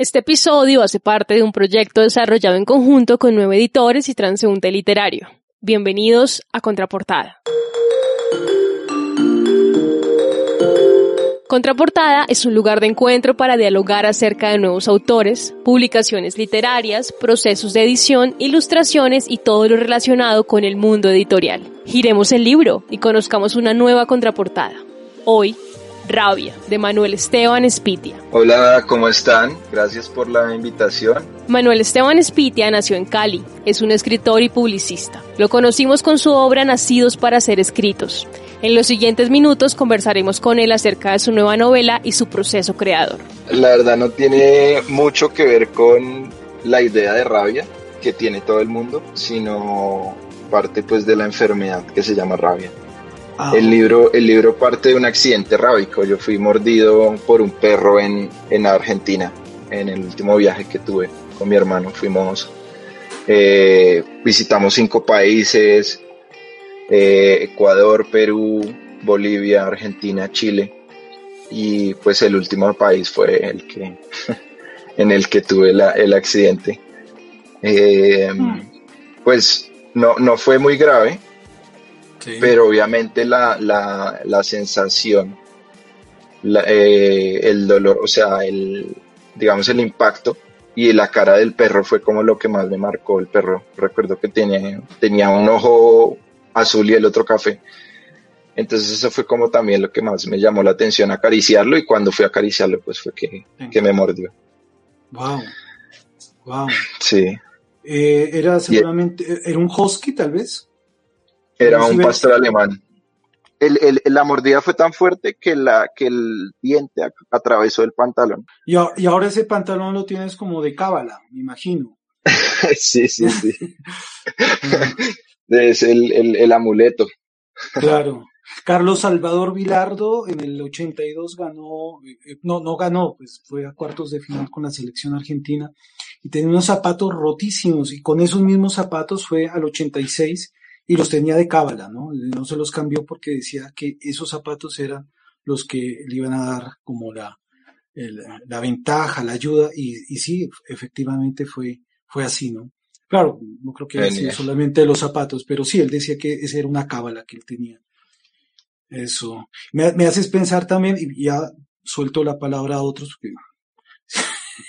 Este episodio hace parte de un proyecto desarrollado en conjunto con nueve editores y transeúnte literario. Bienvenidos a Contraportada. Contraportada es un lugar de encuentro para dialogar acerca de nuevos autores, publicaciones literarias, procesos de edición, ilustraciones y todo lo relacionado con el mundo editorial. Giremos el libro y conozcamos una nueva contraportada. Hoy Rabia, de Manuel Esteban Espitia. Hola, ¿cómo están? Gracias por la invitación. Manuel Esteban Espitia nació en Cali, es un escritor y publicista. Lo conocimos con su obra Nacidos para ser escritos. En los siguientes minutos conversaremos con él acerca de su nueva novela y su proceso creador. La verdad no tiene mucho que ver con la idea de rabia que tiene todo el mundo, sino parte pues de la enfermedad que se llama rabia. Ah, el, libro, el libro parte de un accidente rábico. Yo fui mordido por un perro en, en Argentina, en el último viaje que tuve con mi hermano. Fuimos, eh, visitamos cinco países, eh, Ecuador, Perú, Bolivia, Argentina, Chile. Y pues el último país fue el que, en el que tuve el accidente. Eh, hmm. Pues no, no fue muy grave, pero obviamente la, la, la sensación, eh, el dolor, o sea, el, digamos el impacto y la cara del perro fue como lo que más me marcó el perro. Recuerdo que tenía, tenía un ojo azul y el otro café. Entonces eso fue como también lo que más me llamó la atención, acariciarlo y cuando fui a acariciarlo pues fue que, que me mordió. Wow. Wow. Sí. Eh, era seguramente, era un husky tal vez. Era un pastor alemán. El, la mordida fue tan fuerte que, la, que el diente atravesó el pantalón. Y, ahora ese pantalón lo tienes como de cábala, me imagino. sí, sí, sí. es el, el, amuleto. claro. Carlos Salvador Vilardo en el 82 ganó, eh, no, no ganó, pues fue a cuartos de final con la selección argentina y tenía unos zapatos rotísimos y con esos mismos zapatos fue al 86 y los tenía de cábala, ¿no? No se los cambió porque decía que esos zapatos eran los que le iban a dar como la, la ventaja, la ayuda, y, y, sí, efectivamente fue, fue así, ¿no? Claro, no creo que haya sido solamente los zapatos, pero sí, él decía que esa era una cábala que él tenía. Eso. Me, me haces pensar también, y ya suelto la palabra a otros, porque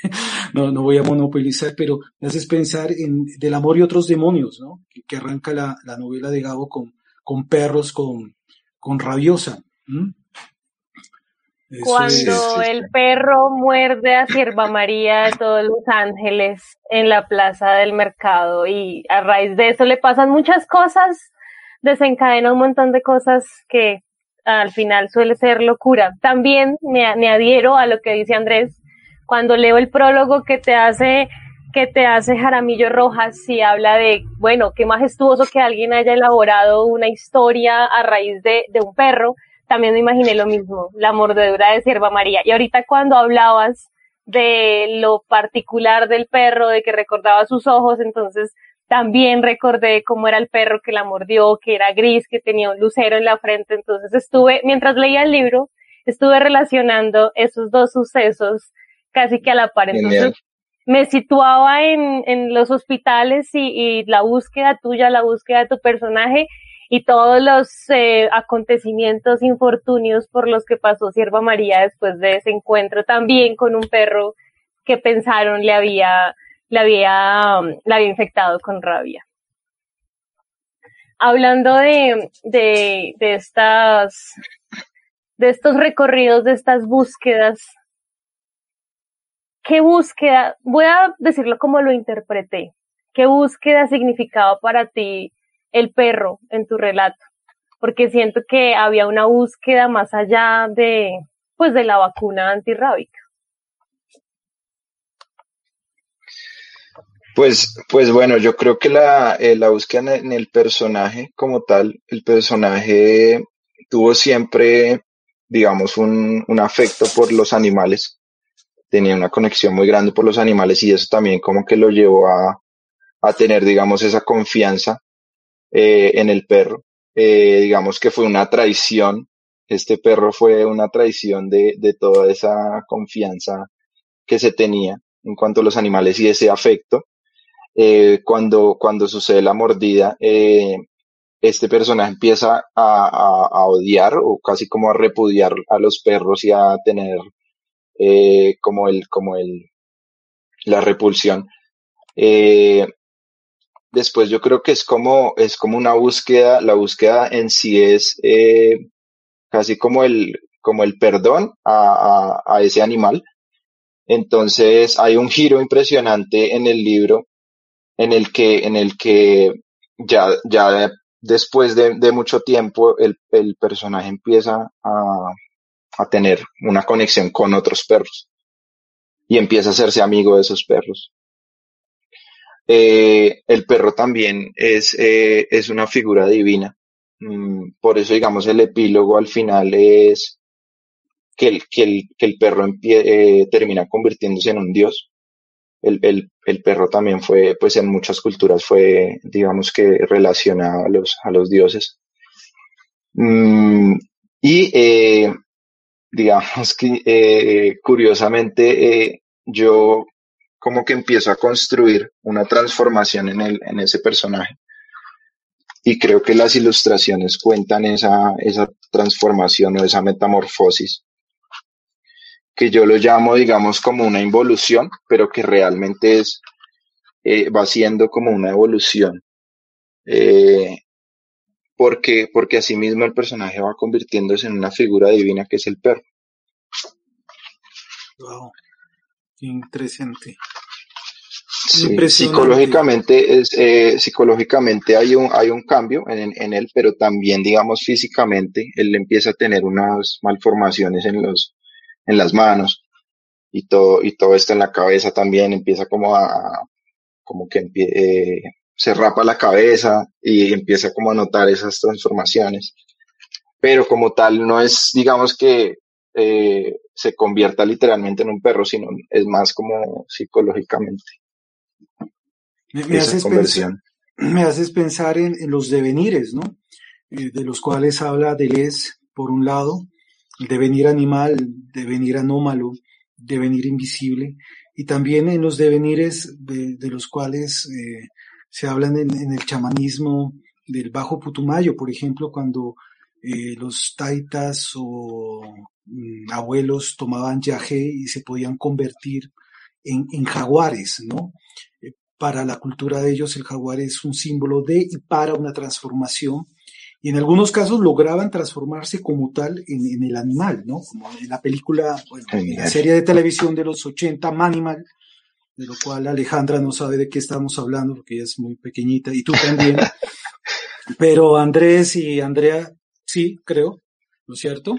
no, no voy a monopolizar, pero me haces pensar en Del amor y otros demonios, ¿no? Que, arranca la, la, novela de Gabo con, con perros, con, con rabiosa. Cuando el perro muerde a Sierva María de todos los ángeles en la plaza del mercado y a raíz de eso le pasan muchas cosas, desencadena un montón de cosas que al final suele ser locura. También me, me adhiero a lo que dice Andrés cuando leo el prólogo que te hace que te hace Jaramillo Rojas y habla de, bueno, qué majestuoso que alguien haya elaborado una historia a raíz de, de un perro, también me imaginé lo mismo, la mordedura de Sierva María. Y ahorita cuando hablabas de lo particular del perro, de que recordaba sus ojos, entonces también recordé cómo era el perro que la mordió, que era gris, que tenía un lucero en la frente, entonces estuve, mientras leía el libro, estuve relacionando esos dos sucesos casi que a la par. Entonces me situaba en, en los hospitales y, y, la búsqueda tuya, la búsqueda de tu personaje y todos los eh, acontecimientos infortunios por los que pasó Sierva María después de ese encuentro también con un perro que pensaron le había, le había, um, le había infectado con rabia. Hablando de, de, de estas, de estos recorridos, de estas búsquedas ¿qué búsqueda, voy a decirlo como lo interpreté, qué búsqueda significaba para ti el perro en tu relato? Porque siento que había una búsqueda más allá de, pues, de la vacuna antirrábica. Pues, pues bueno, yo creo que la, eh, la búsqueda en el personaje como tal, el personaje tuvo siempre, digamos, un, un afecto por los animales tenía una conexión muy grande por los animales y eso también como que lo llevó a, a tener, digamos, esa confianza eh, en el perro. Eh, digamos que fue una traición, este perro fue una traición de, de toda esa confianza que se tenía. en cuanto a los animales y ese afecto. Eh, cuando, cuando sucede la mordida, eh, este personaje empieza a, odiar o casi como a repudiar a los perros y a tener eh, como el, como el, la repulsión. después yo creo que es como, es como una búsqueda, la búsqueda en sí es casi como el, como el perdón a, a, ese animal. Entonces hay un giro impresionante en el libro en el que, en el que ya, ya después de, de mucho tiempo el, el, personaje empieza a, a tener una conexión con otros perros y empieza a hacerse amigo de esos perros. Eh, el perro también es, eh, es una figura divina. Mm, por eso, digamos, el epílogo al final es que el, que el, perro eh, termina convirtiéndose en un dios. El, el, el, perro también fue, pues en muchas culturas fue, digamos que relacionado a los, a los dioses. Mm, y digamos que eh, curiosamente eh, yo como que empiezo a construir una transformación en, el, en ese personaje. Y creo que las ilustraciones cuentan esa, esa transformación o esa metamorfosis que yo lo llamo, digamos, como una involución, pero que realmente es, eh, va siendo como una evolución. Eh, porque, porque asimismo el personaje va convirtiéndose en una figura divina que es el perro. Wow, interesante. psicológicamente es, eh, psicológicamente hay un, hay un cambio en, en él, pero también, digamos, físicamente, él empieza a tener unas malformaciones en los, en las manos y todo, y todo esto en la cabeza también empieza como a, como que eh, se rapa la cabeza y empieza como a notar esas transformaciones. Pero como tal, no es, digamos que eh, se convierta literalmente en un perro, sino es más como psicológicamente. Me, haces, pensar, me haces pensar en, los devenires, ¿no? Eh, de los cuales habla Deleuze, por un lado, el devenir animal, devenir anómalo, devenir invisible, y también en los devenires de, los cuales eh, se hablan en, el chamanismo del Bajo Putumayo, por ejemplo, cuando eh, los taitas o mm, abuelos tomaban yagé y se podían convertir en, en jaguares, ¿no? Eh, para la cultura de ellos el jaguar es un símbolo de y para una transformación y en algunos casos lograban transformarse como tal en, el animal, ¿no? Como en la película, bueno, en la serie de televisión de los 80, Manimal, de lo cual Alejandra no sabe de qué estamos hablando porque ella es muy pequeñita y tú también. Pero Andrés y Andrea, sí, creo, ¿no es cierto?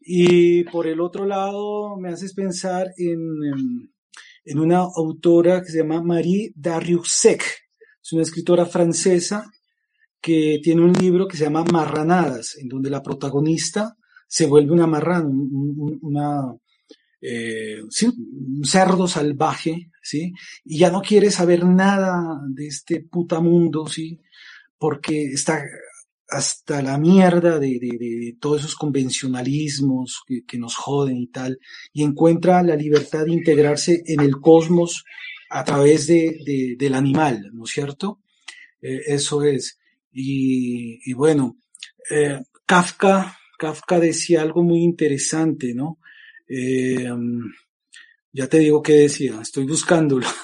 Y por el otro lado, me haces pensar en, en una autora que se llama Marie Darrieussec. Es una escritora francesa que tiene un libro que se llama Marranadas, en donde la protagonista se vuelve una marrana, una, eh, un cerdo salvaje, ¿sí? Y ya no quiere saber nada de este puta mundo, ¿sí? Porque está hasta la mierda de, todos esos convencionalismos que, nos joden y tal, y encuentra la libertad de integrarse en el cosmos a través de, del animal, ¿no es cierto? Eh, eso es. Y, bueno, eh, Kafka, Kafka decía algo muy interesante, ¿no? Eh, ya te digo qué decía, estoy buscándolo.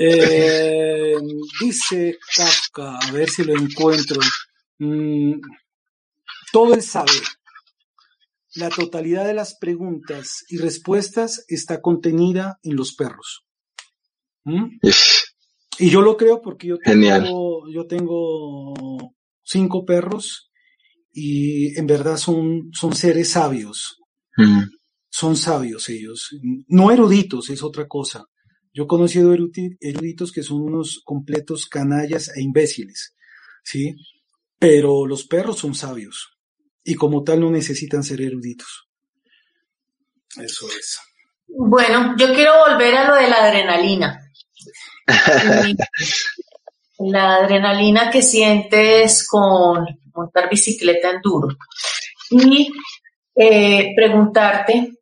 Eh, dice Kafka, a ver si lo encuentro. Mm, todo el saber, la totalidad de las preguntas y respuestas está contenida en los perros. ¿Mm? Y yo lo creo porque yo tengo, yo tengo cinco perros y en verdad son, son seres sabios. Mm. Son sabios ellos. No eruditos, es otra cosa. Yo he conocido eruditos que son unos completos canallas e imbéciles, ¿sí? Pero los perros son sabios y como tal no necesitan ser eruditos. Eso es. Bueno, yo quiero volver a lo de la adrenalina. la adrenalina que sientes con montar bicicleta en duro. Y eh, preguntarte,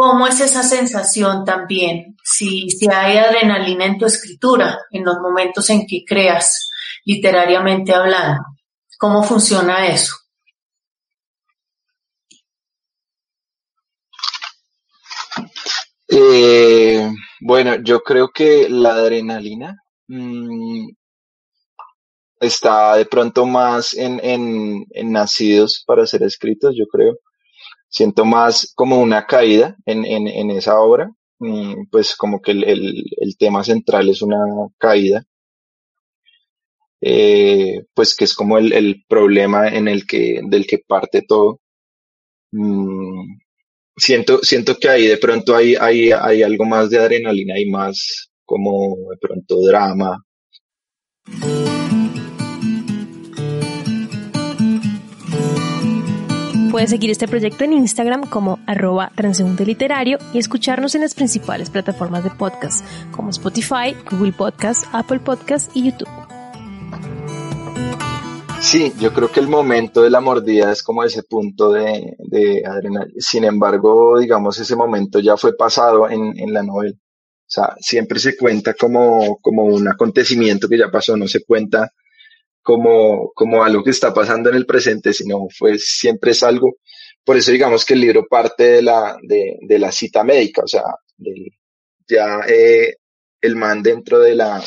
¿Cómo es esa sensación también? Si, si hay adrenalina en tu escritura, en los momentos en que creas, literariamente hablando. ¿Cómo funciona eso? Eh, bueno, yo creo que la adrenalina mm, está de pronto más en, en, en, nacidos para ser escritos, yo creo. Siento más como una caída en, en, en esa obra, mm, pues como que el, el, el, tema central es una caída, eh, pues que es como el, el, problema en el que, del que parte todo. Mm, siento, siento que ahí de pronto hay, hay, hay algo más de adrenalina y más como de pronto drama. Puedes seguir este proyecto en Instagram como arroba transeúnte literario y escucharnos en las principales plataformas de podcast como Spotify, Google Podcast, Apple Podcast y YouTube. Sí, yo creo que el momento de la mordida es como ese punto de, de adrenalina. Sin embargo, digamos, ese momento ya fue pasado en, en la novela. O sea, siempre se cuenta como, como un acontecimiento que ya pasó, no se cuenta como, como algo que está pasando en el presente, sino fue siempre es algo. Por eso digamos que el libro parte de la, de, de la cita médica, o sea, ya eh, el man dentro de la,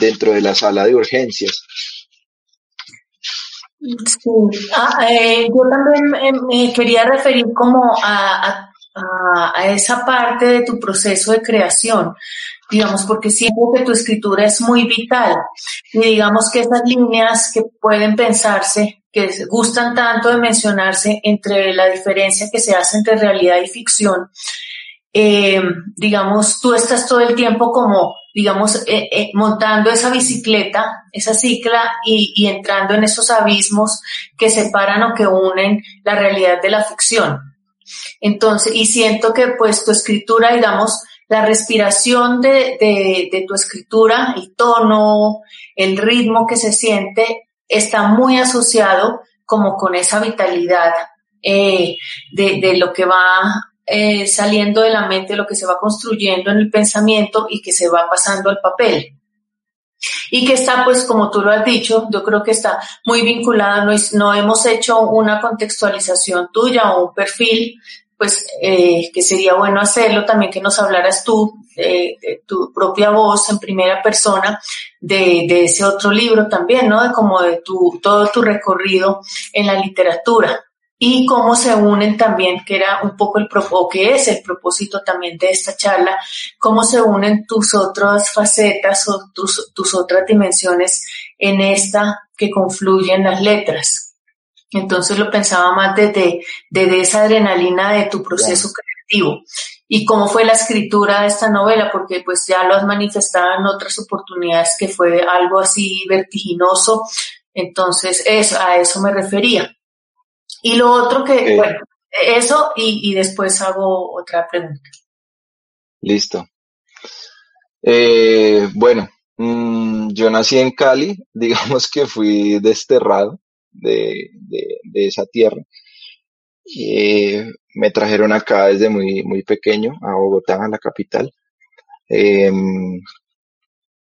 dentro de la sala de urgencias. Sí. Ah, eh, yo también me quería referir como a, a, a, esa parte de tu proceso de creación, digamos, porque siento que tu escritura es muy vital y digamos que esas líneas que pueden pensarse, que gustan tanto de mencionarse entre la diferencia que se hace entre realidad y ficción, eh, digamos, tú estás todo el tiempo como digamos, eh, eh, montando esa bicicleta, esa cicla y, y, entrando en esos abismos que separan o que unen la realidad de la ficción. Entonces, y siento que pues tu escritura, digamos, la respiración de, de, de tu escritura, el tono, el ritmo que se siente, está muy asociado como con esa vitalidad eh, de, de, lo que va eh, saliendo de la mente, lo que se va construyendo en el pensamiento y que se va pasando al papel. Y que está, pues, como tú lo has dicho, yo creo que está muy vinculada, no, no hemos hecho una contextualización tuya o un perfil, pues, eh, que sería bueno hacerlo, también que nos hablaras tú, de, de tu propia voz en primera persona, de, de, ese otro libro también, ¿no? De como de tu, todo tu recorrido en la literatura y cómo se unen también, que era un poco el propósito, que es el propósito también de esta charla, cómo se unen tus otras facetas o tus, tus otras dimensiones en esta que confluyen las letras. Entonces lo pensaba más desde, desde esa adrenalina de tu proceso creativo. Y cómo fue la escritura de esta novela, porque pues ya lo has manifestado en otras oportunidades que fue algo así vertiginoso. Entonces, eso, a eso me refería. Y lo otro que, bueno, eso y, y, después hago otra pregunta. Listo. Eh, bueno, mmm, yo nací en Cali, digamos que fui desterrado de, de, esa tierra. Eh, me trajeron acá desde muy, muy pequeño a Bogotá, a la capital. Eh,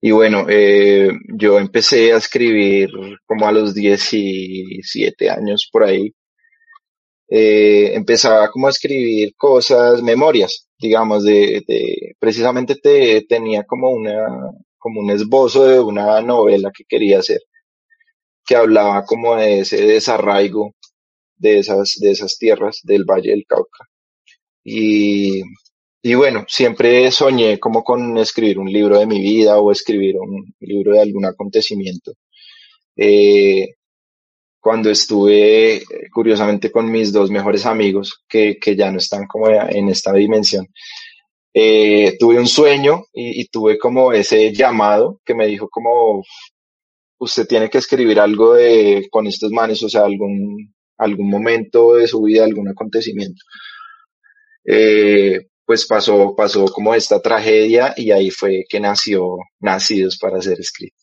y bueno, eh, yo empecé a escribir como a los 17 años por ahí eh, empezaba como a escribir cosas, memorias, digamos, de, de precisamente te, tenía como una, como un esbozo de una novela que quería hacer, que hablaba como de ese desarraigo de esas, de esas tierras del Valle del Cauca. Y, y bueno, siempre soñé como con escribir un libro de mi vida o escribir un libro de algún acontecimiento. Eh, cuando estuve curiosamente con mis dos mejores amigos que, que ya no están como en esta dimensión. Eh, tuve un sueño y, y, tuve como ese llamado que me dijo como usted tiene que escribir algo de con estos manes, o sea, algún, algún momento de su vida, algún acontecimiento. Eh, pues pasó, pasó como esta tragedia y ahí fue que nació Nacidos para ser escrito.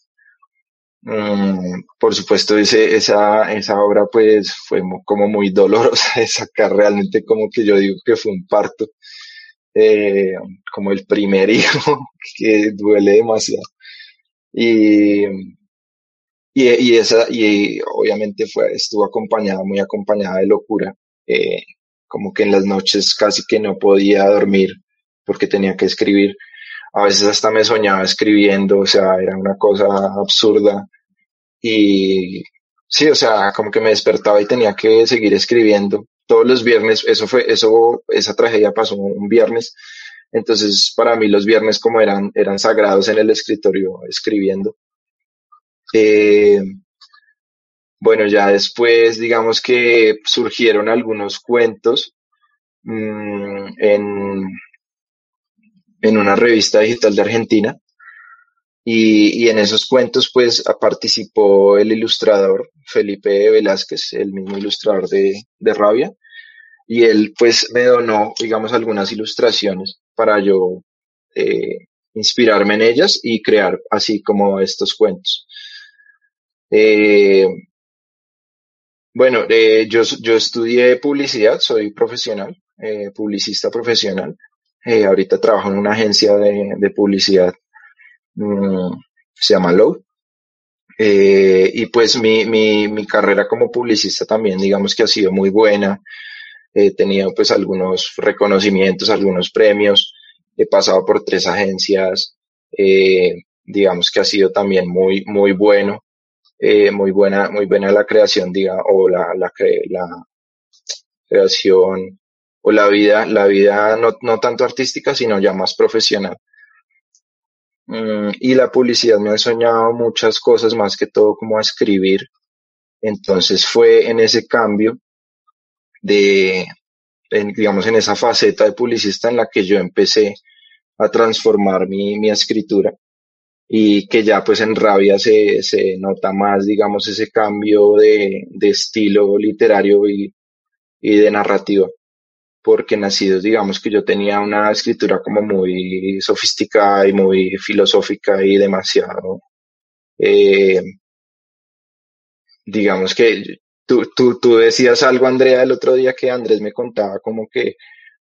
Mm, por supuesto, ese, esa, esa obra pues fue como muy dolorosa de sacar, realmente como que yo digo que fue un parto, eh, como el primer hijo, que duele demasiado. Y, y, esa, y obviamente fue, estuvo acompañada, muy acompañada de locura, eh, como que en las noches casi que no podía dormir porque tenía que escribir a veces hasta me soñaba escribiendo, o sea, era una cosa absurda. Y sí, o sea, como que me despertaba y tenía que seguir escribiendo. Todos los viernes, eso fue, eso, esa tragedia pasó un viernes. Entonces, para mí los viernes como eran, eran sagrados en el escritorio escribiendo. Eh, bueno, ya después, digamos que surgieron algunos cuentos mmm, en, en una revista digital de Argentina. Y, y, en esos cuentos, pues, participó el ilustrador Felipe Velázquez, el mismo ilustrador de, de Rabia. Y él, pues, me donó, digamos, algunas ilustraciones para yo eh, inspirarme en ellas y crear así como estos cuentos. Eh, bueno, eh, yo, yo estudié publicidad, soy profesional, eh, publicista profesional. Ahorita trabajo en una agencia de, de publicidad, mm, se llama Low. Y pues mi, mi, mi carrera como publicista también, digamos que ha sido muy buena. He tenido pues algunos reconocimientos, algunos premios. He pasado por tres agencias. Digamos que ha sido también muy, muy bueno. Eh, muy buena, muy buena la creación, diga, o la, la, la creación o la vida, la vida no, no tanto artística, sino ya más profesional. Mm, y la publicidad me ha enseñado muchas cosas, más que todo como escribir. Entonces fue en ese cambio de, en, digamos, en esa faceta de publicista en la que yo empecé a transformar mi, mi escritura y que ya pues en Rabia se, se nota más, digamos, ese cambio de, de estilo literario y, y de narrativa. Porque nacidos, digamos que yo tenía una escritura como muy sofisticada y muy filosófica y demasiado, eh, digamos que tú, tú, tú decías algo, Andrea, el otro día que Andrés me contaba como que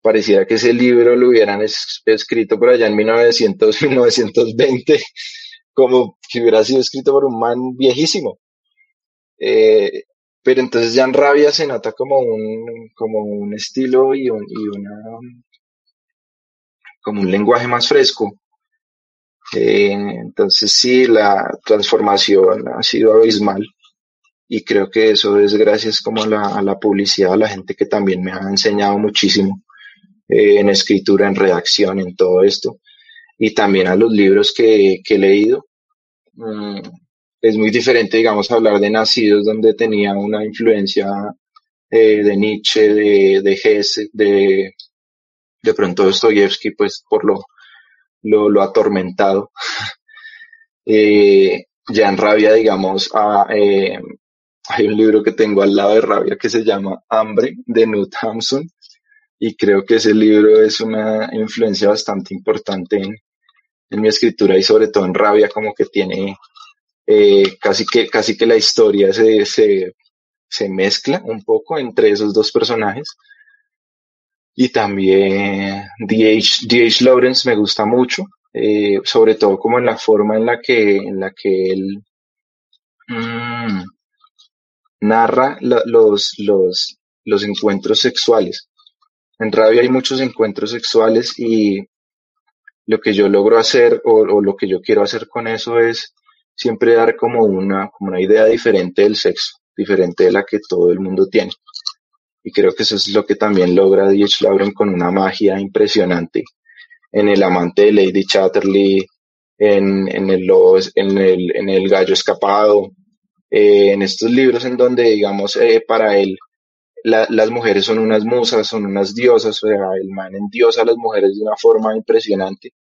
parecía que ese libro lo hubieran escrito por allá en 1900, 1920, como que hubiera sido escrito por un man viejísimo. Eh, pero entonces ya en Rabia se nota como un, como un estilo y, un, y una, como un lenguaje más fresco. Eh, entonces sí, la transformación ha sido abismal y creo que eso es gracias como a la, a la publicidad, a la gente que también me ha enseñado muchísimo eh, en escritura, en redacción, en todo esto y también a los libros que, que he leído. Mm, es muy diferente, digamos, hablar de Nacidos, donde tenía una influencia eh, de Nietzsche, de, de Hesse, de, de pronto Dostoyevsky, pues por lo, lo, lo atormentado. eh, ya en Rabia, digamos, hay un libro que tengo al lado de Rabia que se llama Hambre, de Knut Hamsun, y creo que ese libro es una influencia bastante importante en, en mi escritura y sobre todo en Rabia, como que tiene eh, casi que casi que la historia se, se, se mezcla un poco entre esos dos personajes y también D.H. Lawrence me gusta mucho eh, sobre todo como en la forma en la que en la que él mmm, narra los los los encuentros sexuales en Rabia hay muchos encuentros sexuales y lo que yo logro hacer o, o lo que yo quiero hacer con eso es siempre dar como una, como una idea diferente del sexo, diferente de la que todo el mundo tiene. Y creo que eso es lo que también logra D.H. Lauren con una magia impresionante en El amante de Lady Chatterley, en, en, el, en, el, en el gallo escapado, eh, en estos libros en donde, digamos, eh, para él la, las mujeres son unas musas, son unas diosas, o sea, el man endiosa a las mujeres de una forma impresionante.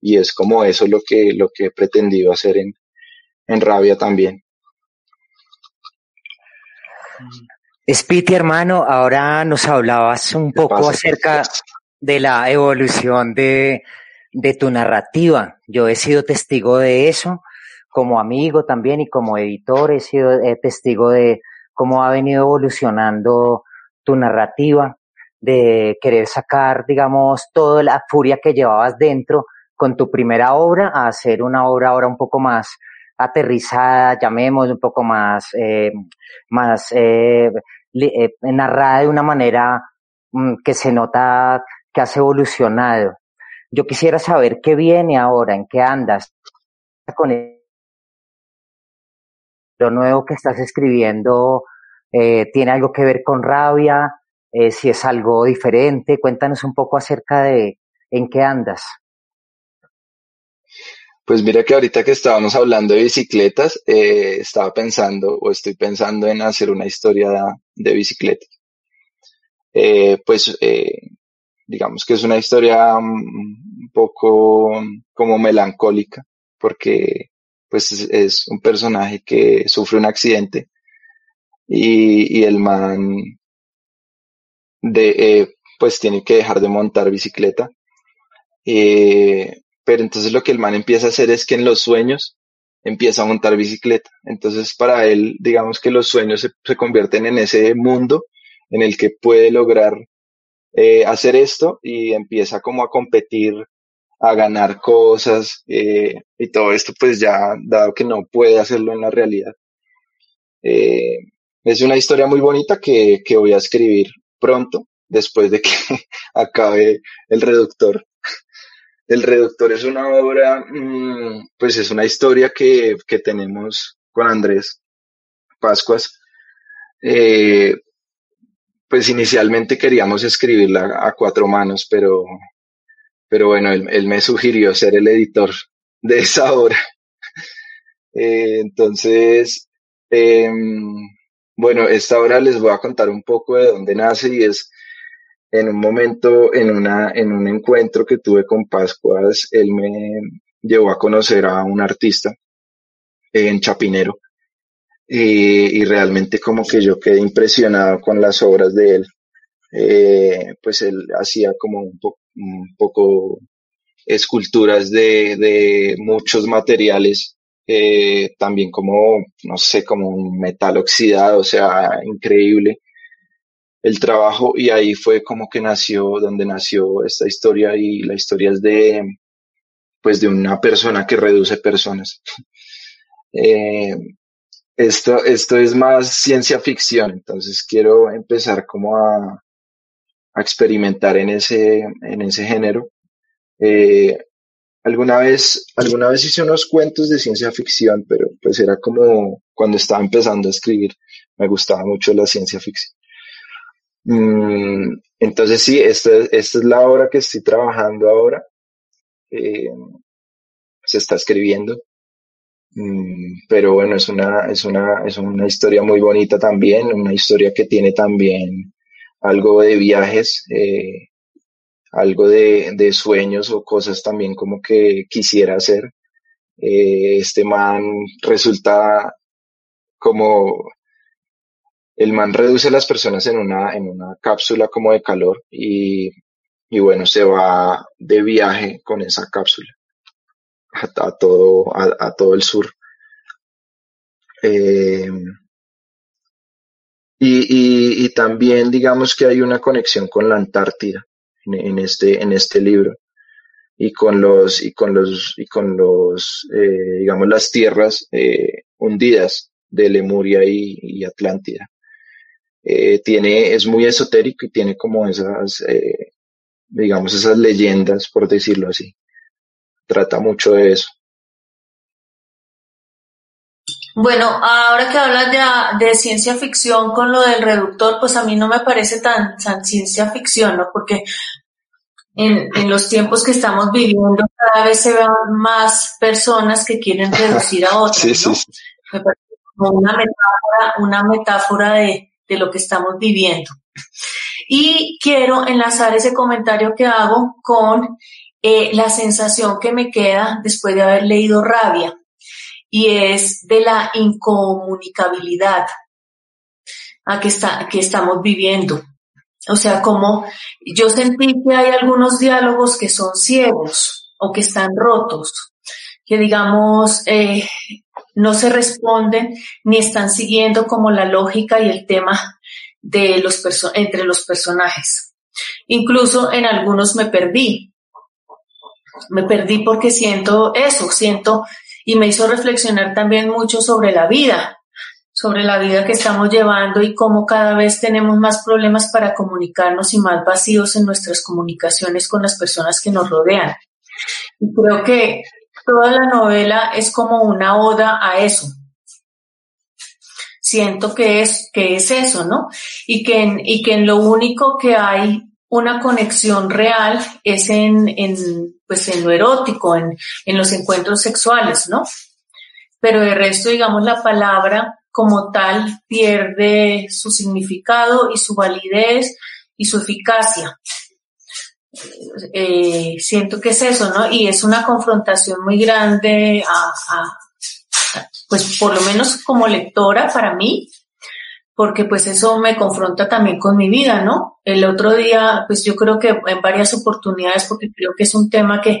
Y es como eso lo que, lo que he pretendido hacer en, en rabia también. Spiti, hermano, ahora nos hablabas un poco acerca de la evolución de, de tu narrativa. Yo he sido testigo de eso como amigo también y como editor he sido testigo de cómo ha venido evolucionando tu narrativa, de querer sacar, digamos, toda la furia que llevabas dentro con tu primera obra a hacer una obra ahora un poco más aterrizada, llamemos un poco más, eh, más eh, eh, narrada de una manera mm, que se nota que has evolucionado. Yo quisiera saber qué viene ahora, en qué andas con lo nuevo que estás escribiendo. ¿Tiene algo que ver con rabia? si es algo diferente, cuéntanos un poco acerca de en qué andas. Pues mira que ahorita que estábamos hablando de bicicletas, eh, estaba pensando o estoy pensando en hacer una historia de, bicicletas. Eh, pues eh, digamos que es una historia un poco como melancólica, porque pues es, un personaje que sufre un accidente y, el man de, pues tiene que dejar de montar bicicleta. Pero entonces lo que el man empieza a hacer es que en los sueños empieza a montar bicicleta. Entonces para él, digamos que los sueños se, convierten en ese mundo en el que puede lograr eh, hacer esto y empieza como a competir, a ganar cosas eh, y todo esto pues ya dado que no puede hacerlo en la realidad. Eh, es una historia muy bonita que, que voy a escribir pronto, después de que acabe el reductor. El Reductor es una obra, mm, pues es una historia que, que tenemos con Andrés Pascuas. Eh, pues inicialmente queríamos escribirla a cuatro manos, pero, pero bueno, él, me sugirió ser el editor de esa obra. Eh, entonces, em, bueno, esta obra les voy a contar un poco de dónde nace y es en un momento, en, una, en un encuentro que tuve con Pascuas, él me llevó a conocer a un artista en Chapinero y, realmente como que yo quedé impresionado con las obras de él. Eh, pues él hacía como un, un poco esculturas de, de muchos materiales, eh, también como, no sé, como un metal oxidado, o sea, increíble el trabajo y ahí fue como que nació, donde nació esta historia y la historia es de, pues de una persona que reduce personas. Eh, esto, esto es más ciencia ficción, entonces quiero empezar como a, a experimentar en ese, en ese género. Eh, alguna vez, alguna vez hice unos cuentos de ciencia ficción, pero pues era como cuando estaba empezando a escribir, me gustaba mucho la ciencia ficción. Mm, entonces sí, esta, esta es la obra que estoy trabajando ahora. Eh, se está escribiendo. Mm, pero bueno, es una, es una, es una historia muy bonita también, una historia que tiene también algo de viajes, eh, algo de, de, sueños o cosas también como que quisiera hacer. Eh, este man resulta como el man reduce a las personas en una, en una cápsula como de calor y, y bueno, se va de viaje con esa cápsula a, todo, a, todo el sur. Eh, y, y, también digamos que hay una conexión con la Antártida en, este, en este libro y con los, y con los, y con los, eh, digamos, las tierras eh, hundidas de Lemuria y Atlántida. Eh, tiene, es muy esotérico y tiene como esas, eh, digamos, esas leyendas, por decirlo así. Trata mucho de eso. Bueno, ahora que hablas de, de, ciencia ficción con lo del reductor, pues a mí no me parece tan, tan ciencia ficción, ¿no? Porque en, en, los tiempos que estamos viviendo cada vez se ven más personas que quieren reducir a otras, ¿no? Me parece como una metáfora, una metáfora de, de lo que estamos viviendo. Y quiero enlazar ese comentario que hago con eh, la sensación que me queda después de haber leído Rabia, y es de la incomunicabilidad a que, está, que estamos viviendo. O sea, como yo sentí que hay algunos diálogos que son ciegos o que están rotos. que digamos eh, no se responden ni están siguiendo como la lógica y el tema de los entre los personajes. Incluso en algunos me perdí. Me perdí porque siento eso, siento y me hizo reflexionar también mucho sobre la vida, sobre la vida que estamos llevando y cómo cada vez tenemos más problemas para comunicarnos y más vacíos en nuestras comunicaciones con las personas que nos rodean. Y creo que toda la novela es como una oda a eso. Siento que es, que es eso, ¿no? Y que, en, y que en lo único que hay una conexión real es en, en, pues en lo erótico, en, en los encuentros sexuales, ¿no? Pero de resto, digamos, la palabra como tal pierde su significado y su validez y su eficacia. Eh, siento que es eso, ¿no? Y es una confrontación muy grande a, pues por lo menos como lectora para mí, porque pues eso me confronta también con mi vida, ¿no? El otro día, pues yo creo que en varias oportunidades, porque creo que es un tema que,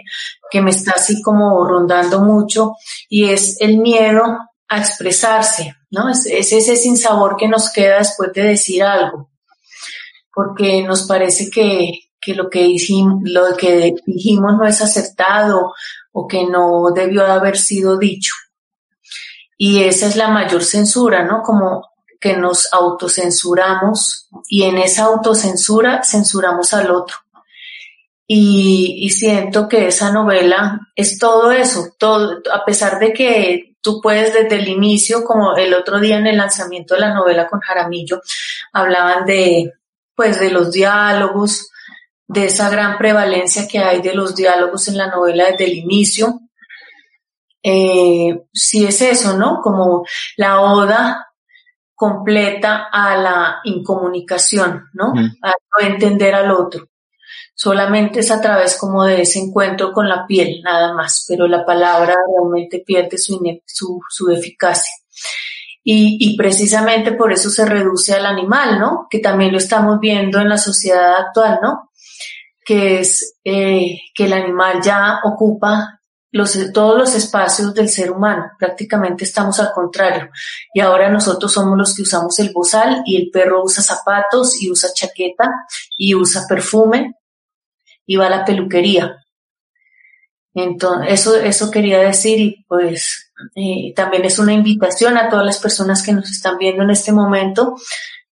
que me está así como rondando mucho, y es el miedo a expresarse, ¿no? Es, es ese sinsabor que nos queda después de decir algo, porque nos parece que, que lo que dijimos, lo que dijimos no es acertado o que no debió haber sido dicho. Y esa es la mayor censura, ¿no? Como que nos autocensuramos y en esa autocensura censuramos al otro. Y, siento que esa novela es todo eso, todo, a pesar de que tú puedes desde el inicio, como el otro día en el lanzamiento de la novela con Jaramillo, hablaban de, pues, de los diálogos, de esa gran prevalencia que hay de los diálogos en la novela desde el inicio. Eh, sí es eso, ¿no? Como la oda completa a la incomunicación, ¿no? Mm. A no entender al otro. Solamente es a través como de ese encuentro con la piel, nada más, pero la palabra realmente pierde su, su, su eficacia. Y, y, precisamente por eso se reduce al animal, ¿no? Que también lo estamos viendo en la sociedad actual, ¿no? que es eh, que el animal ya ocupa los, todos los espacios del ser humano. Prácticamente estamos al contrario. Y ahora nosotros somos los que usamos el bozal y el perro usa zapatos y usa chaqueta y usa perfume y va a la peluquería. Entonces, eso, eso quería decir y pues eh, también es una invitación a todas las personas que nos están viendo en este momento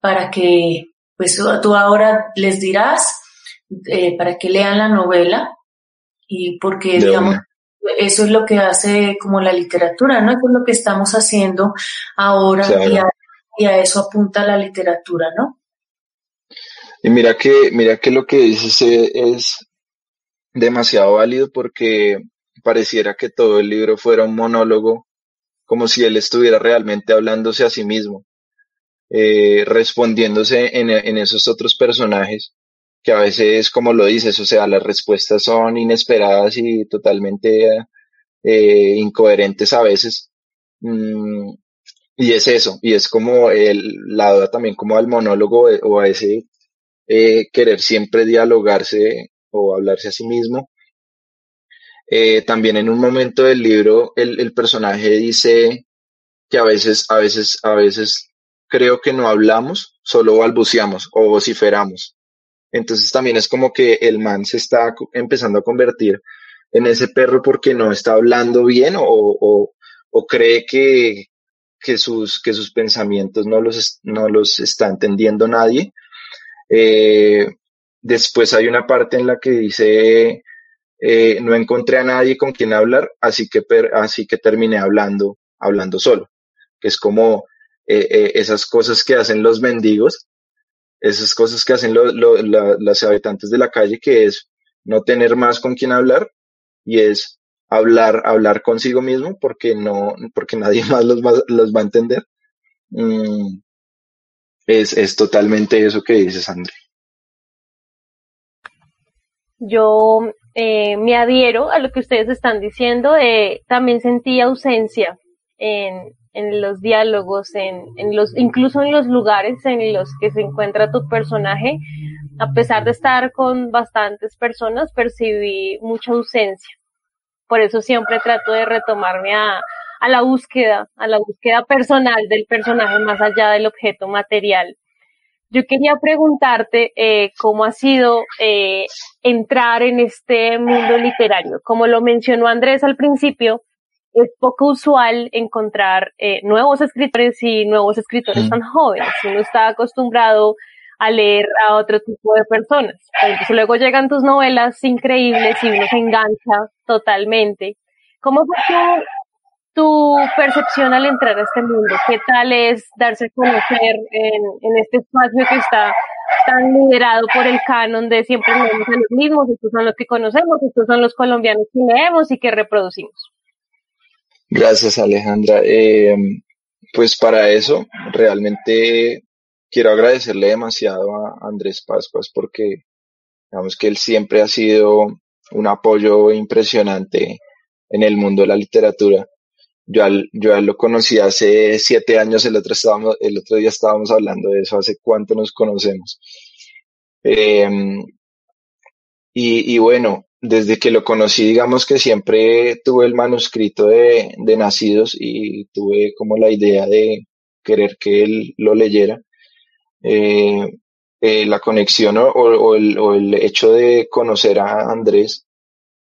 para que pues tú ahora les dirás eh, para que lean la novela y porque, digamos, eso es lo que hace como la literatura, ¿no? Eso es lo que estamos haciendo ahora y, a, eso apunta la literatura, ¿no? Y mira que, mira que lo que dices es demasiado válido porque pareciera que todo el libro fuera un monólogo, como si él estuviera realmente hablándose a sí mismo, eh, respondiéndose en, en, esos otros personajes que a veces, como lo dices, o sea, las respuestas son inesperadas y totalmente eh, incoherentes a veces. Mm, y es eso, y es como el, la duda también como al monólogo eh, o a ese eh, querer siempre dialogarse o hablarse a sí mismo. también en un momento del libro el, el personaje dice que a veces, a veces, a veces creo que no hablamos, solo balbuceamos o vociferamos. Entonces también es como que el man se está empezando a convertir en ese perro porque no está hablando bien o, cree que, sus, pensamientos no los, está entendiendo nadie. Eh, después hay una parte en la que dice, eh, no encontré a nadie con quien hablar, así que, así que terminé hablando, hablando solo, que es como eh, esas cosas que hacen los mendigos, esas cosas que hacen los habitantes de la calle, que es no tener más con quien hablar y es hablar, hablar consigo mismo porque no, porque nadie más los va, los va a entender. Mm, es, es totalmente eso que dices, André. Yo eh, me adhiero a lo que ustedes están diciendo. Eh, también sentí ausencia en, en los diálogos, en, en los, incluso en los lugares en los que se encuentra tu personaje, a pesar de estar con bastantes personas, percibí mucha ausencia. por eso siempre trato de retomarme a, a la búsqueda, a la búsqueda personal del personaje más allá del objeto material. Yo quería preguntarte eh, cómo ha sido eh, entrar en este mundo literario. Como lo mencionó Andrés al principio, es poco usual encontrar eh, nuevos escritores y nuevos escritores tan jóvenes. Uno está acostumbrado a leer a otro tipo de personas. Entonces luego llegan tus novelas increíbles y uno se engancha totalmente. ¿Cómo fue tu percepción al entrar a este mundo? ¿Qué tal es darse a conocer en, este espacio que está tan liderado por el canon de siempre leemos a los mismos, estos son los que conocemos, estos son los colombianos que leemos y que reproducimos? Gracias Alejandra. Eh, pues para eso realmente quiero agradecerle demasiado a Andrés Pascuas porque digamos que él siempre ha sido un apoyo impresionante en el mundo de la literatura yo, al, yo lo conocí hace siete años, el otro, estábamos, el otro día estábamos hablando de eso, hace cuánto nos conocemos. Em, y, y, bueno, desde que lo conocí, digamos que siempre tuve el manuscrito de, de Nacidos y tuve como la idea de querer que él lo leyera. Eh, eh, la conexión o, o, el, o el hecho de conocer a Andrés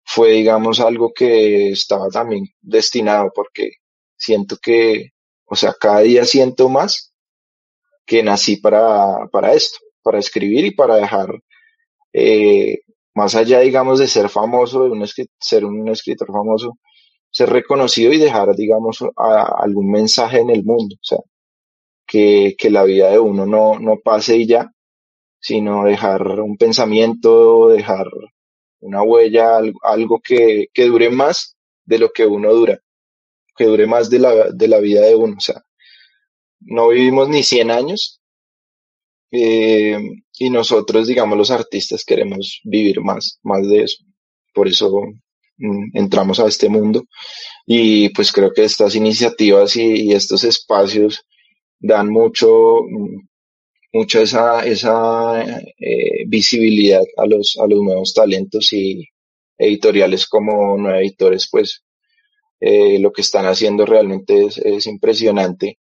fue, digamos, algo que estaba también destinado porque siento que, o sea, cada día siento más que nací para, para esto, para escribir y para dejar, eh, más allá, digamos, de ser famoso, de un ser un escritor famoso, ser reconocido y dejar, digamos, algún mensaje en el mundo, o sea, que, que la vida de uno no, no pase y ya, sino dejar un pensamiento, dejar una huella, algo que, que dure más de lo que uno dura, que dure más de la, de la vida de uno. O sea, no vivimos ni 100 años eh, y nosotros, digamos, los artistas queremos vivir más, más de eso. Por eso mm, entramos a este mundo y pues creo que estas iniciativas y, estos espacios dan mucho, mm, mucha esa, esa eh, visibilidad a los, a los nuevos talentos y editoriales como Nueva Editores, pues eh, lo que están haciendo realmente es, es impresionante.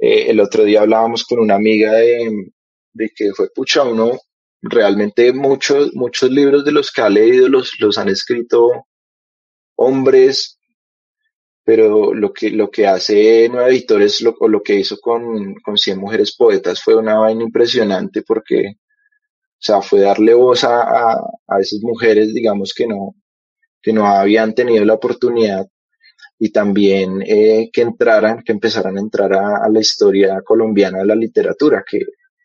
Eh, el otro día hablábamos con una amiga de, de que fue pucha, uno realmente muchos, muchos libros de los que ha leído los, los han escrito hombres pero lo que, lo que hace Nueva Editores, lo, o lo que hizo con, con 100 Mujeres Poetas fue una vaina impresionante porque, o sea, fue darle voz a, a, a esas mujeres, digamos, que no, que no habían tenido la oportunidad y también eh, que entraran, que empezaran a entrar a, a, la historia colombiana de la literatura, que,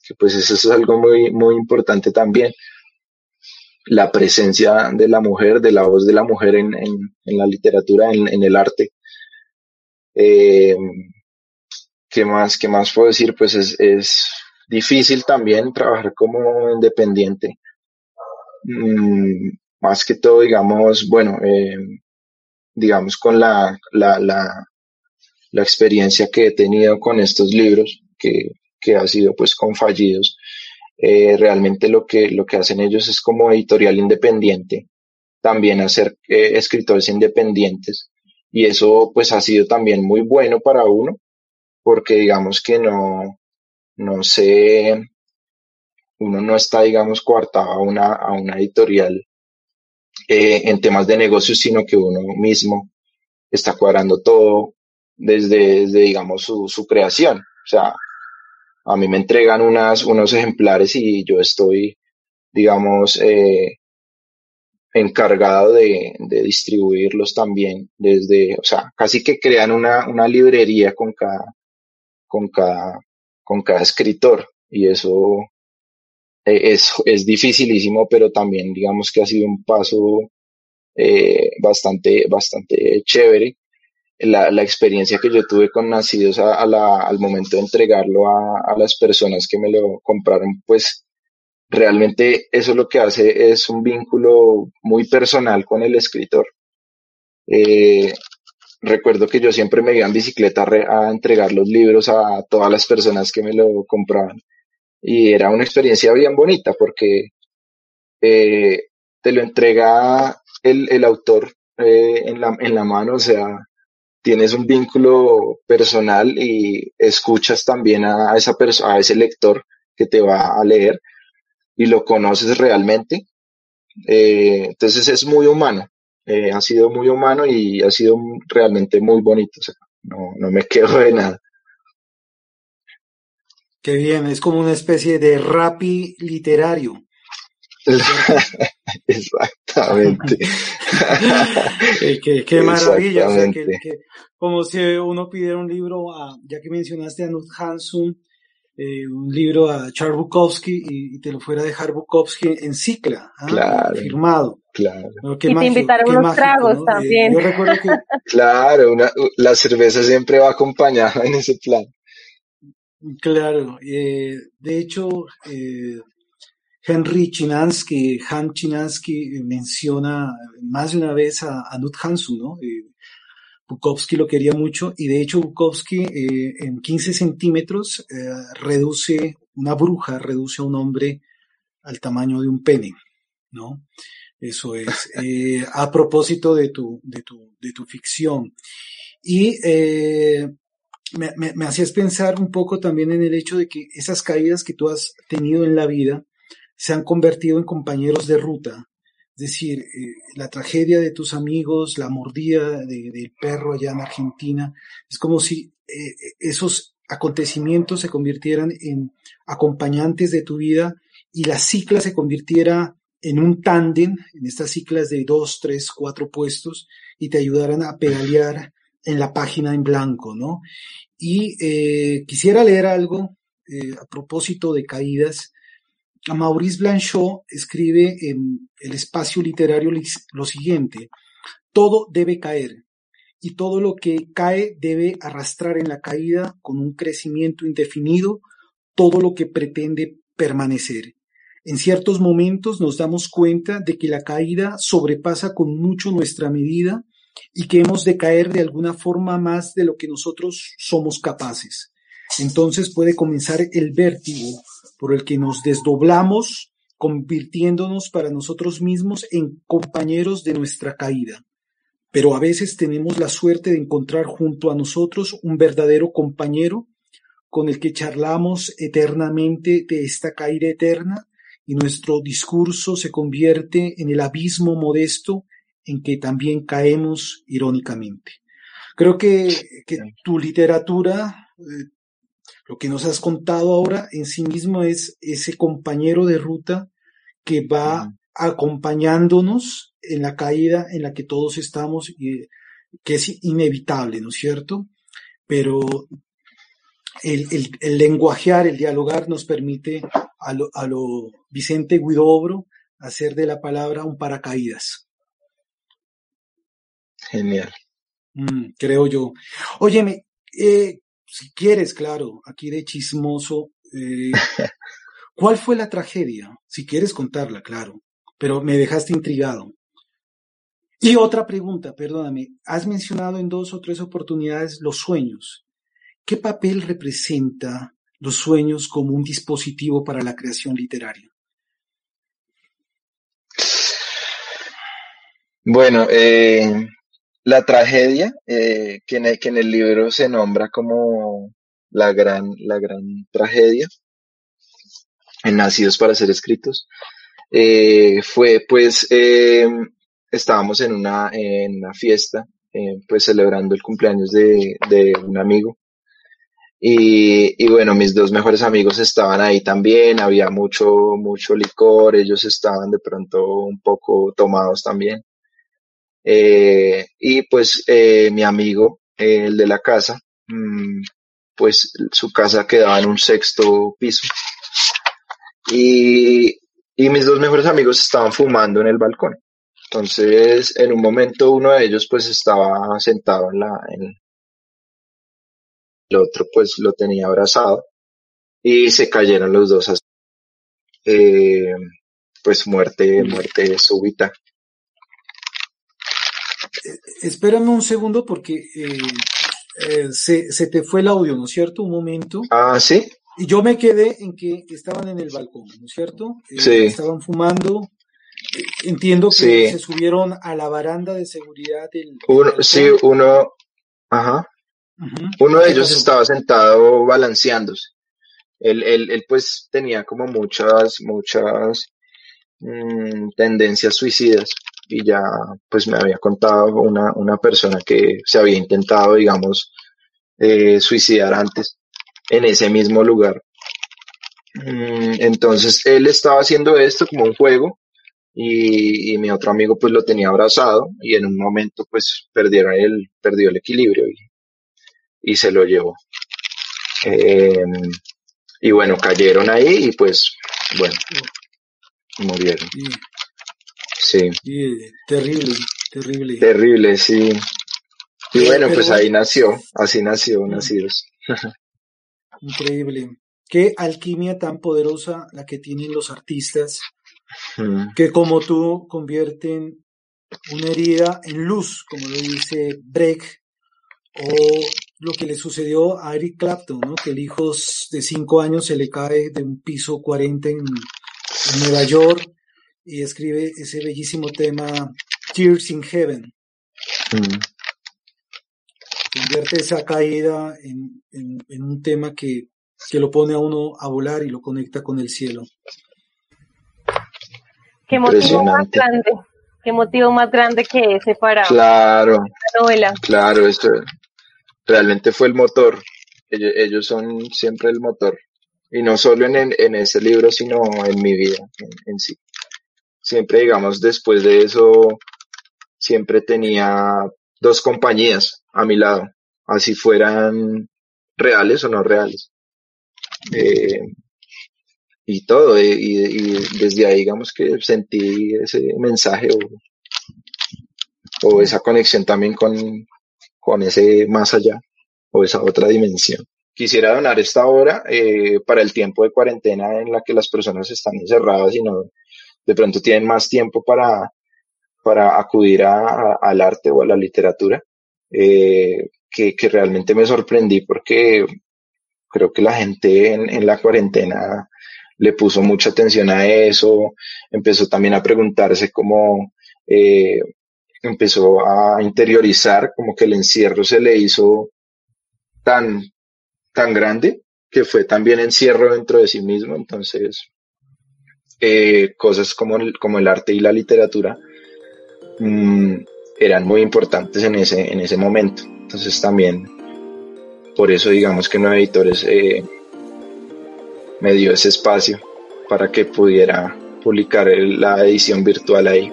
que pues eso es algo muy, muy importante también la presencia de la mujer, de la voz de la mujer en, en, la literatura, en, en, el arte. Eh, ¿Qué más, qué más puedo decir? Pues es, es difícil también trabajar como independiente. Mm, más que todo, digamos, bueno, eh, digamos con la, la, la, la, experiencia que he tenido con estos libros, que, que ha sido pues con fallidos, eh, realmente lo que, lo que hacen ellos es como editorial independiente, también hacer eh, escritores independientes y eso pues ha sido también muy bueno para uno porque digamos que no, no sé, uno no está digamos coartado a una, a una editorial eh, en temas de negocios, sino que uno mismo está cuadrando todo desde, desde digamos su, su creación. O sea, a mí me entregan unas, unos ejemplares y yo estoy, digamos, eh, encargado de, de, distribuirlos también desde, o sea, casi que crean una, una librería con cada, con cada, con cada escritor y eso eh, es, es dificilísimo, pero también digamos que ha sido un paso eh, bastante, bastante chévere. La, la experiencia que yo tuve con Nacidos al momento de entregarlo a, a las personas que me lo compraron, pues realmente eso lo que hace es un vínculo muy personal con el escritor. Eh, recuerdo que yo siempre me iba en bicicleta a entregar los libros a todas las personas que me lo compraban y era una experiencia bien bonita porque eh, te lo entrega el, el autor eh, en, la, en la mano, o sea, tienes un vínculo personal y escuchas también a, esa a ese lector que te va a leer y lo conoces realmente. Eh, entonces es muy humano, eh, ha sido muy humano y ha sido realmente muy bonito, o sea, no, no me quedo de nada. Qué bien, es como una especie de rapi literario. Exactamente. qué, maravilla. O sea, que, como si uno pidiera un libro, a, ya que mencionaste a Nut Hansun, eh, un libro a Charles Bukowski y, te lo fuera a dejar Bukowski en cicla, ¿ah? firmado. Claro. y te invitaron unos tragos también. yo recuerdo que... Claro, una, la cerveza siempre va acompañada en ese plan. Claro, eh, de hecho, eh, Henry Chinansky, Han Chinansky menciona más de una vez a, a ¿no? Eh, Bukowski lo quería mucho y de hecho Bukowski eh, en 15 centímetros eh, reduce, una bruja reduce a un hombre al tamaño de un pene, ¿no? Eso es. Eh, a propósito de tu, de tu, de tu ficción. Y me, me, me hacías pensar un poco también en el hecho de que esas caídas que tú has tenido en la vida se han convertido en compañeros de ruta es decir, eh, la tragedia de tus amigos, la mordida del perro allá en Argentina, es como si eh, esos acontecimientos se convirtieran en acompañantes de tu vida y la cicla se convirtiera en un tándem, en estas ciclas de dos, tres, cuatro puestos, y te ayudaran a pedalear en la página en blanco, ¿no? Y eh, quisiera leer algo a propósito de caídas Maurice Blanchot escribe en el espacio literario lo siguiente, todo debe caer y todo lo que cae debe arrastrar en la caída con un crecimiento indefinido todo lo que pretende permanecer. En ciertos momentos nos damos cuenta de que la caída sobrepasa con mucho nuestra medida y que hemos de caer de alguna forma más de lo que nosotros somos capaces. Entonces puede comenzar el vértigo por el que nos desdoblamos, convirtiéndonos para nosotros mismos en compañeros de nuestra caída. Pero a veces tenemos la suerte de encontrar junto a nosotros un verdadero compañero con el que charlamos eternamente de esta caída eterna y nuestro discurso se convierte en el abismo modesto en que también caemos irónicamente. Creo que, tu literatura eh, lo que nos has contado ahora en sí mismo es ese compañero de ruta que va acompañándonos en la caída en la que todos estamos y que es inevitable, ¿no es cierto? Pero el, el, lenguajear, el dialogar nos permite a lo, a lo Vicente Guidobro hacer de la palabra un paracaídas. Genial. Mm, creo yo. Óyeme, eh, si quieres, claro, aquí de chismoso, eh, ¿cuál fue la tragedia? Si quieres contarla, claro, pero me dejaste intrigado. Y otra pregunta, perdóname, has mencionado en dos o tres oportunidades los sueños. ¿Qué papel representa los sueños como un dispositivo para la creación literaria? Bueno, eh, la tragedia, eh, que, en el, libro se nombra como la gran, la gran tragedia, en Nacidos para ser escritos, eh, fue pues, eh, estábamos en una, en una fiesta, pues celebrando el cumpleaños de, de un amigo. Y, y, bueno, mis dos mejores amigos estaban ahí también, había mucho, mucho licor, ellos estaban de pronto un poco tomados también. Eh, y pues eh, mi amigo, el de la casa, mm, pues su casa quedaba en un sexto piso. Y, y mis dos mejores amigos estaban fumando en el balcón. Entonces, en un momento uno de ellos pues estaba sentado en la, en, el otro pues lo tenía abrazado y se cayeron los dos así. Eh, pues muerte, muerte súbita espérame un segundo porque eh, eh, se, se, te fue el audio, ¿no es cierto? Un momento. Ah, sí. Y yo me quedé en que estaban en el balcón, ¿no es cierto? Eh, sí. Estaban fumando entiendo que se subieron a la baranda de seguridad del... Uno, sí, uno, ajá. Uno de ellos estaba sentado balanceándose. Él, él, él, pues tenía como muchas, muchas mm, tendencias suicidas y ya pues me había contado una, una persona que se había intentado, digamos, eh, suicidar antes en ese mismo lugar. Mm, entonces él estaba haciendo esto como un juego y, y, mi otro amigo pues lo tenía abrazado y en un momento pues perdieron el, perdió el equilibrio y, y se lo llevó. Eh, y bueno, cayeron ahí y pues bueno, murieron. Sí. terrible, terrible. Terrible, sí. Y bueno, pues ahí nació, así nació Nacidos. Increíble. Qué alquimia tan poderosa la que tienen los artistas, que como tú convierten una herida en luz, como lo dice Breck, o lo que le sucedió a Eric Clapton, ¿no? que el hijo de cinco años se le cae de un piso 40 en, Nueva York y escribe ese bellísimo tema Tears in Heaven. Convierte esa caída en, en, un tema que, que, lo pone a uno a volar y lo conecta con el cielo. Qué motivo más grande, qué motivo más grande que ese para claro, la novela. Claro, esto realmente fue el motor. Ellos, son siempre el motor. Y no solo en, en ese libro, sino en mi vida en sí. Siempre, digamos, después de eso, siempre tenía dos compañías a mi lado, así fueran reales o no reales. Eh, y todo, eh, y, desde ahí digamos que sentí ese mensaje o, esa conexión también con, con ese más allá o esa otra dimensión. Quisiera donar esta obra eh, para el tiempo de cuarentena en la que las personas están encerradas y no de pronto tienen más tiempo para, para acudir al arte o a la literatura, eh, que, realmente me sorprendí porque creo que la gente en, en la cuarentena le puso mucha atención a eso, empezó también a preguntarse cómo, eh, empezó a interiorizar, como que el encierro se le hizo tan, tan grande que fue también encierro dentro de sí mismo. Entonces, eh, cosas como el, como el arte y la literatura mmm, eran muy importantes en ese, en ese momento. Entonces también, por eso digamos que Nueve Editores eh, me dio ese espacio para que pudiera publicar la edición virtual ahí.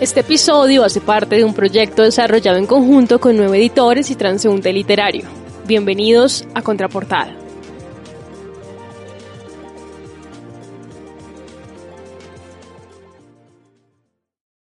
Este episodio hace parte de un proyecto desarrollado en conjunto con nueve editores y transeúnte literario. Bienvenidos a Contraportada.